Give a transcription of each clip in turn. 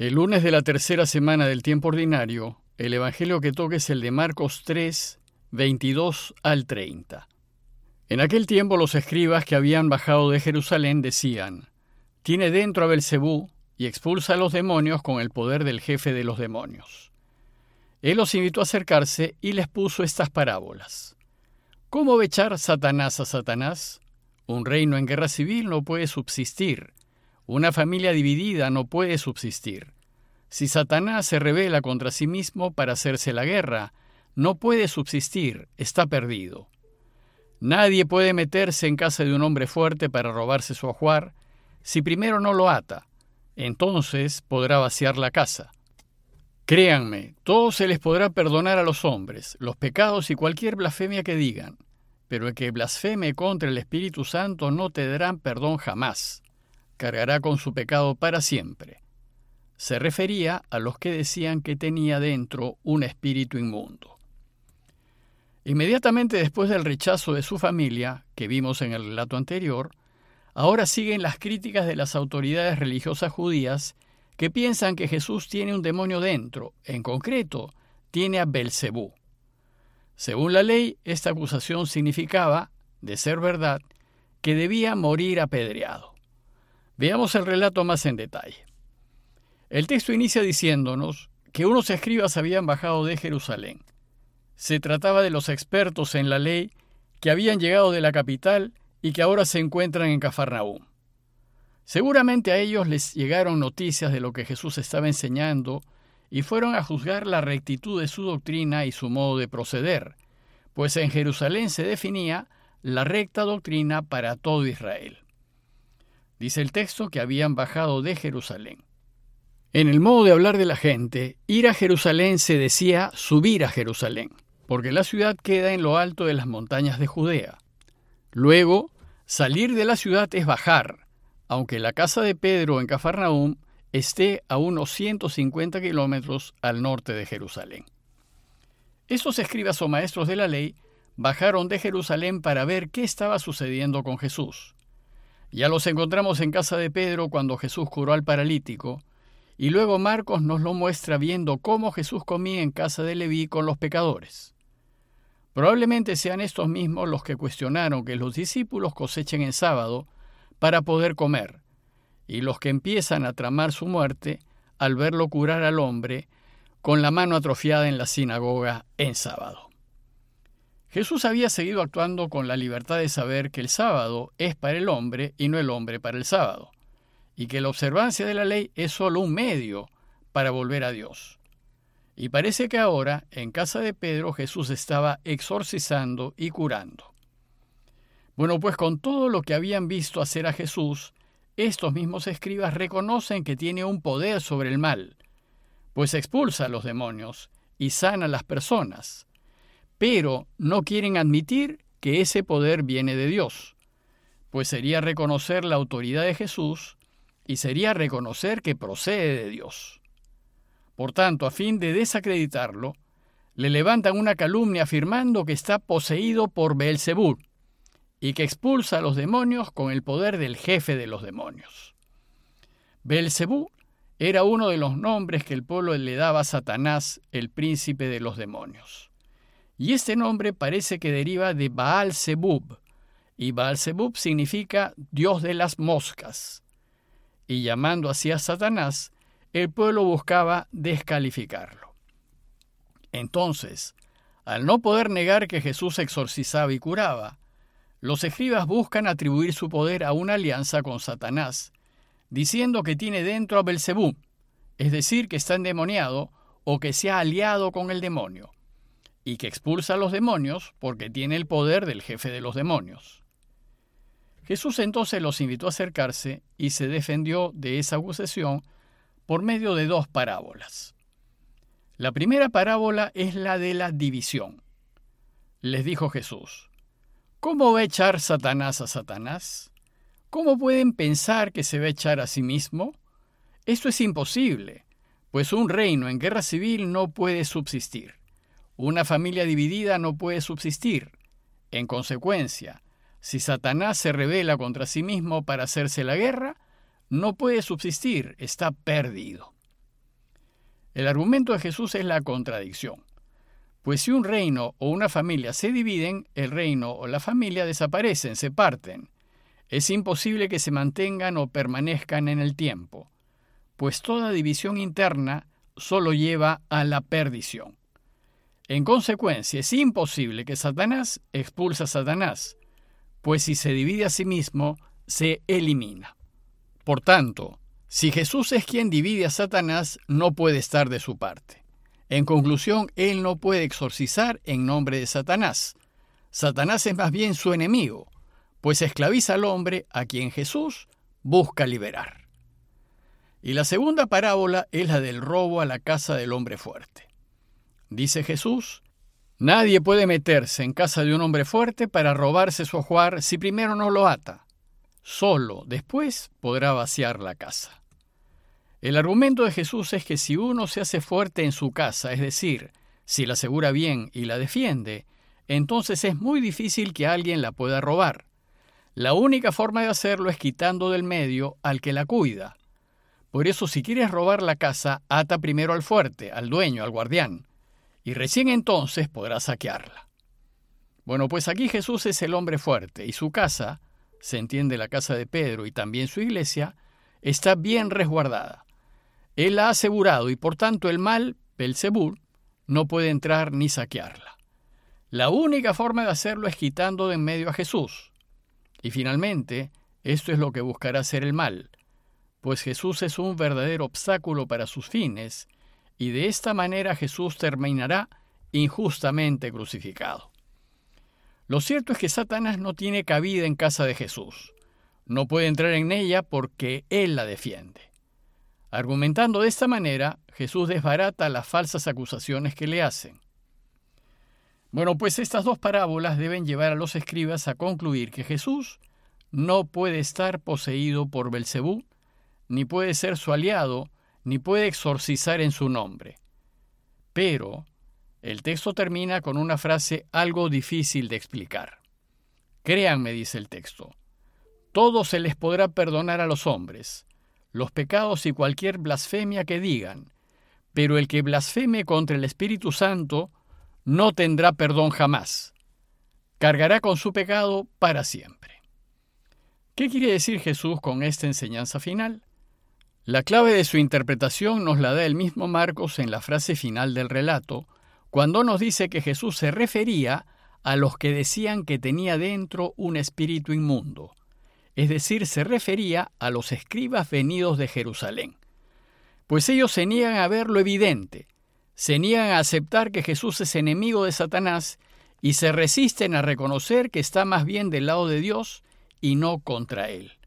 El lunes de la tercera semana del tiempo ordinario, el Evangelio que toque es el de Marcos 3, 22 al 30. En aquel tiempo los escribas que habían bajado de Jerusalén decían, Tiene dentro a Belcebú y expulsa a los demonios con el poder del jefe de los demonios. Él los invitó a acercarse y les puso estas parábolas. ¿Cómo echar Satanás a Satanás? Un reino en guerra civil no puede subsistir una familia dividida no puede subsistir. Si Satanás se revela contra sí mismo para hacerse la guerra, no puede subsistir, está perdido. Nadie puede meterse en casa de un hombre fuerte para robarse su ajuar si primero no lo ata. Entonces podrá vaciar la casa. Créanme, todo se les podrá perdonar a los hombres, los pecados y cualquier blasfemia que digan, pero el que blasfeme contra el Espíritu Santo no te darán perdón jamás cargará con su pecado para siempre. Se refería a los que decían que tenía dentro un espíritu inmundo. Inmediatamente después del rechazo de su familia, que vimos en el relato anterior, ahora siguen las críticas de las autoridades religiosas judías que piensan que Jesús tiene un demonio dentro, en concreto, tiene a Belcebú. Según la ley, esta acusación significaba, de ser verdad, que debía morir apedreado. Veamos el relato más en detalle. El texto inicia diciéndonos que unos escribas habían bajado de Jerusalén. Se trataba de los expertos en la ley que habían llegado de la capital y que ahora se encuentran en Cafarnaúm. Seguramente a ellos les llegaron noticias de lo que Jesús estaba enseñando y fueron a juzgar la rectitud de su doctrina y su modo de proceder, pues en Jerusalén se definía la recta doctrina para todo Israel. Dice el texto que habían bajado de Jerusalén. En el modo de hablar de la gente, ir a Jerusalén se decía subir a Jerusalén, porque la ciudad queda en lo alto de las montañas de Judea. Luego, salir de la ciudad es bajar, aunque la casa de Pedro en Cafarnaúm esté a unos 150 kilómetros al norte de Jerusalén. Estos escribas o maestros de la ley bajaron de Jerusalén para ver qué estaba sucediendo con Jesús. Ya los encontramos en casa de Pedro cuando Jesús curó al paralítico, y luego Marcos nos lo muestra viendo cómo Jesús comía en casa de Leví con los pecadores. Probablemente sean estos mismos los que cuestionaron que los discípulos cosechen en sábado para poder comer, y los que empiezan a tramar su muerte al verlo curar al hombre con la mano atrofiada en la sinagoga en sábado. Jesús había seguido actuando con la libertad de saber que el sábado es para el hombre y no el hombre para el sábado, y que la observancia de la ley es solo un medio para volver a Dios. Y parece que ahora, en casa de Pedro, Jesús estaba exorcizando y curando. Bueno, pues con todo lo que habían visto hacer a Jesús, estos mismos escribas reconocen que tiene un poder sobre el mal, pues expulsa a los demonios y sana a las personas pero no quieren admitir que ese poder viene de Dios, pues sería reconocer la autoridad de Jesús y sería reconocer que procede de Dios. Por tanto, a fin de desacreditarlo, le levantan una calumnia afirmando que está poseído por Beelzebub y que expulsa a los demonios con el poder del jefe de los demonios. Beelzebú era uno de los nombres que el pueblo le daba a Satanás, el príncipe de los demonios. Y este nombre parece que deriva de Baal Zebub, y Baal Zebub significa Dios de las moscas. Y llamando así a Satanás, el pueblo buscaba descalificarlo. Entonces, al no poder negar que Jesús exorcizaba y curaba, los escribas buscan atribuir su poder a una alianza con Satanás, diciendo que tiene dentro a Belcebú, es decir, que está endemoniado o que se ha aliado con el demonio y que expulsa a los demonios porque tiene el poder del jefe de los demonios. Jesús entonces los invitó a acercarse y se defendió de esa acusación por medio de dos parábolas. La primera parábola es la de la división. Les dijo Jesús, ¿cómo va a echar Satanás a Satanás? ¿Cómo pueden pensar que se va a echar a sí mismo? Esto es imposible, pues un reino en guerra civil no puede subsistir. Una familia dividida no puede subsistir. En consecuencia, si Satanás se revela contra sí mismo para hacerse la guerra, no puede subsistir, está perdido. El argumento de Jesús es la contradicción. Pues si un reino o una familia se dividen, el reino o la familia desaparecen, se parten. Es imposible que se mantengan o permanezcan en el tiempo, pues toda división interna solo lleva a la perdición. En consecuencia, es imposible que Satanás expulse a Satanás, pues si se divide a sí mismo, se elimina. Por tanto, si Jesús es quien divide a Satanás, no puede estar de su parte. En conclusión, él no puede exorcizar en nombre de Satanás. Satanás es más bien su enemigo, pues esclaviza al hombre a quien Jesús busca liberar. Y la segunda parábola es la del robo a la casa del hombre fuerte. Dice Jesús, Nadie puede meterse en casa de un hombre fuerte para robarse su ajuar si primero no lo ata. Solo después podrá vaciar la casa. El argumento de Jesús es que si uno se hace fuerte en su casa, es decir, si la asegura bien y la defiende, entonces es muy difícil que alguien la pueda robar. La única forma de hacerlo es quitando del medio al que la cuida. Por eso si quieres robar la casa, ata primero al fuerte, al dueño, al guardián y recién entonces podrá saquearla. Bueno, pues aquí Jesús es el hombre fuerte y su casa, se entiende la casa de Pedro y también su iglesia, está bien resguardada. Él la ha asegurado y por tanto el mal, Belzebul, no puede entrar ni saquearla. La única forma de hacerlo es quitando de en medio a Jesús. Y finalmente, esto es lo que buscará hacer el mal, pues Jesús es un verdadero obstáculo para sus fines y de esta manera Jesús terminará injustamente crucificado. Lo cierto es que Satanás no tiene cabida en casa de Jesús. No puede entrar en ella porque Él la defiende. Argumentando de esta manera, Jesús desbarata las falsas acusaciones que le hacen. Bueno, pues estas dos parábolas deben llevar a los escribas a concluir que Jesús no puede estar poseído por Belcebú, ni puede ser su aliado, ni puede exorcizar en su nombre. Pero el texto termina con una frase algo difícil de explicar. Créanme, dice el texto, todo se les podrá perdonar a los hombres, los pecados y cualquier blasfemia que digan, pero el que blasfeme contra el Espíritu Santo no tendrá perdón jamás. Cargará con su pecado para siempre. ¿Qué quiere decir Jesús con esta enseñanza final? La clave de su interpretación nos la da el mismo Marcos en la frase final del relato, cuando nos dice que Jesús se refería a los que decían que tenía dentro un espíritu inmundo, es decir, se refería a los escribas venidos de Jerusalén. Pues ellos se niegan a ver lo evidente, se niegan a aceptar que Jesús es enemigo de Satanás y se resisten a reconocer que está más bien del lado de Dios y no contra él.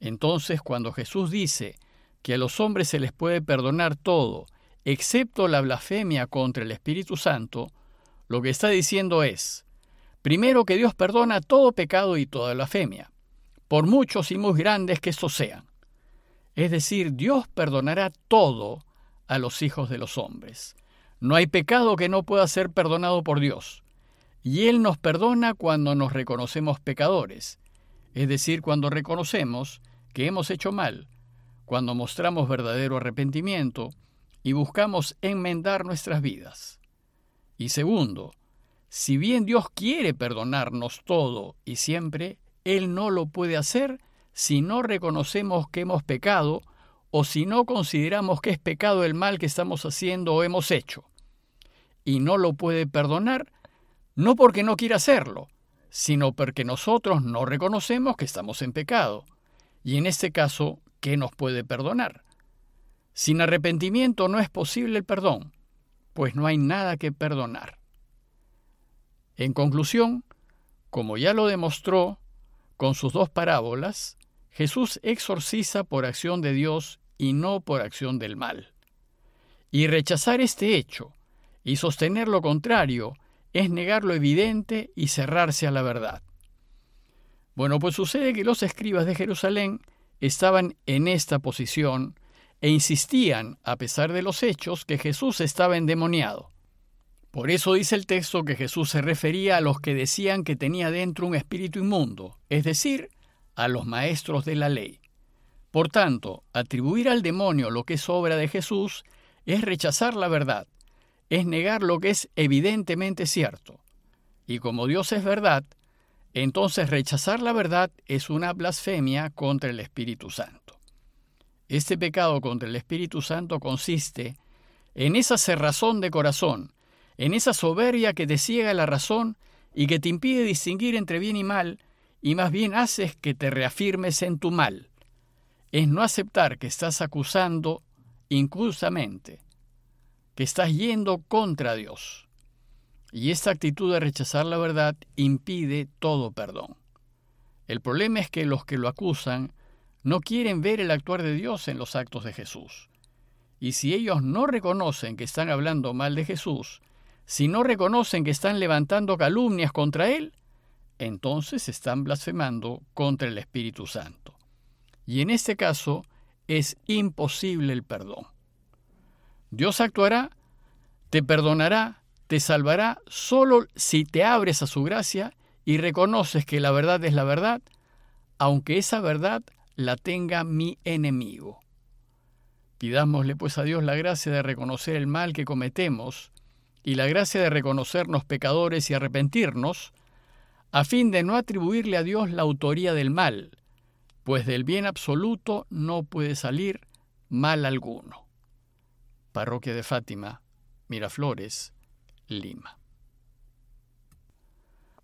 Entonces, cuando Jesús dice que a los hombres se les puede perdonar todo, excepto la blasfemia contra el Espíritu Santo, lo que está diciendo es, primero que Dios perdona todo pecado y toda blasfemia, por muchos y muy grandes que estos sean. Es decir, Dios perdonará todo a los hijos de los hombres. No hay pecado que no pueda ser perdonado por Dios. Y Él nos perdona cuando nos reconocemos pecadores, es decir, cuando reconocemos que hemos hecho mal, cuando mostramos verdadero arrepentimiento y buscamos enmendar nuestras vidas. Y segundo, si bien Dios quiere perdonarnos todo y siempre, Él no lo puede hacer si no reconocemos que hemos pecado o si no consideramos que es pecado el mal que estamos haciendo o hemos hecho. Y no lo puede perdonar no porque no quiera hacerlo, sino porque nosotros no reconocemos que estamos en pecado. Y en este caso, ¿qué nos puede perdonar? Sin arrepentimiento no es posible el perdón, pues no hay nada que perdonar. En conclusión, como ya lo demostró con sus dos parábolas, Jesús exorciza por acción de Dios y no por acción del mal. Y rechazar este hecho y sostener lo contrario es negar lo evidente y cerrarse a la verdad. Bueno, pues sucede que los escribas de Jerusalén estaban en esta posición e insistían, a pesar de los hechos, que Jesús estaba endemoniado. Por eso dice el texto que Jesús se refería a los que decían que tenía dentro un espíritu inmundo, es decir, a los maestros de la ley. Por tanto, atribuir al demonio lo que es obra de Jesús es rechazar la verdad, es negar lo que es evidentemente cierto. Y como Dios es verdad, entonces rechazar la verdad es una blasfemia contra el Espíritu Santo. Este pecado contra el Espíritu Santo consiste en esa cerrazón de corazón, en esa soberbia que te ciega la razón y que te impide distinguir entre bien y mal, y más bien haces que te reafirmes en tu mal. Es no aceptar que estás acusando incursamente, que estás yendo contra Dios. Y esta actitud de rechazar la verdad impide todo perdón. El problema es que los que lo acusan no quieren ver el actuar de Dios en los actos de Jesús. Y si ellos no reconocen que están hablando mal de Jesús, si no reconocen que están levantando calumnias contra Él, entonces están blasfemando contra el Espíritu Santo. Y en este caso es imposible el perdón. Dios actuará, te perdonará, te salvará solo si te abres a su gracia y reconoces que la verdad es la verdad, aunque esa verdad la tenga mi enemigo. Pidámosle pues a Dios la gracia de reconocer el mal que cometemos y la gracia de reconocernos pecadores y arrepentirnos, a fin de no atribuirle a Dios la autoría del mal, pues del bien absoluto no puede salir mal alguno. Parroquia de Fátima, Miraflores, Lima.